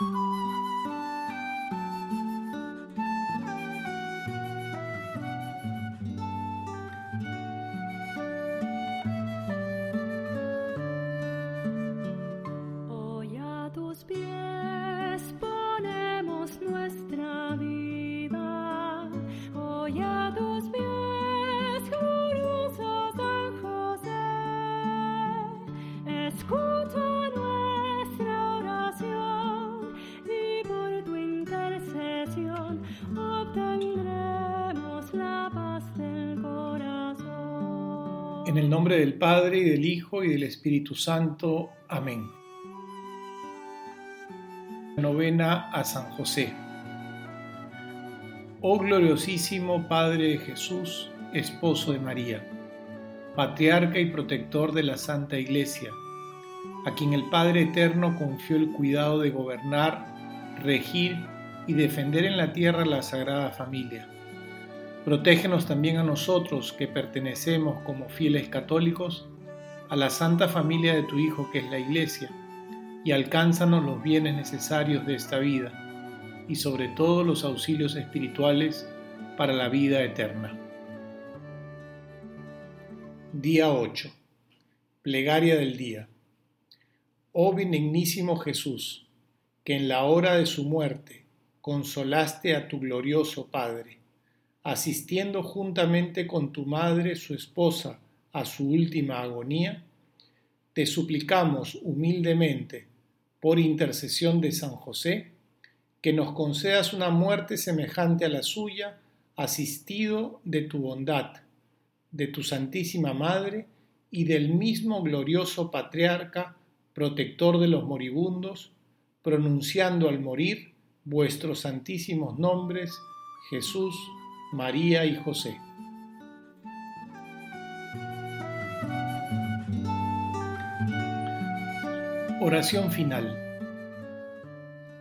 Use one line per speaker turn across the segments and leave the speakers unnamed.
Hoy a tus pies. En el nombre del Padre, y del Hijo, y del Espíritu Santo. Amén. Novena a San José. Oh gloriosísimo Padre de Jesús, esposo de María, patriarca y protector de la Santa Iglesia, a quien el Padre Eterno confió el cuidado de gobernar, regir y defender en la tierra la Sagrada Familia Protégenos también a nosotros que pertenecemos como fieles católicos a la santa familia de tu Hijo que es la Iglesia, y alcánzanos los bienes necesarios de esta vida, y sobre todo los auxilios espirituales para la vida eterna. Día 8. Plegaria del día. Oh benignísimo Jesús, que en la hora de su muerte consolaste a tu glorioso Padre asistiendo juntamente con tu madre, su esposa, a su última agonía, te suplicamos humildemente, por intercesión de San José, que nos concedas una muerte semejante a la suya, asistido de tu bondad, de tu Santísima Madre y del mismo glorioso Patriarca, protector de los moribundos, pronunciando al morir vuestros santísimos nombres, Jesús, María y José. Oración final.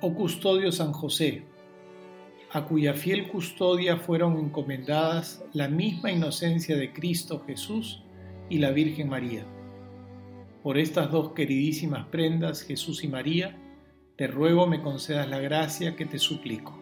Oh custodio San José, a cuya fiel custodia fueron encomendadas la misma inocencia de Cristo Jesús y la Virgen María. Por estas dos queridísimas prendas, Jesús y María, te ruego me concedas la gracia que te suplico.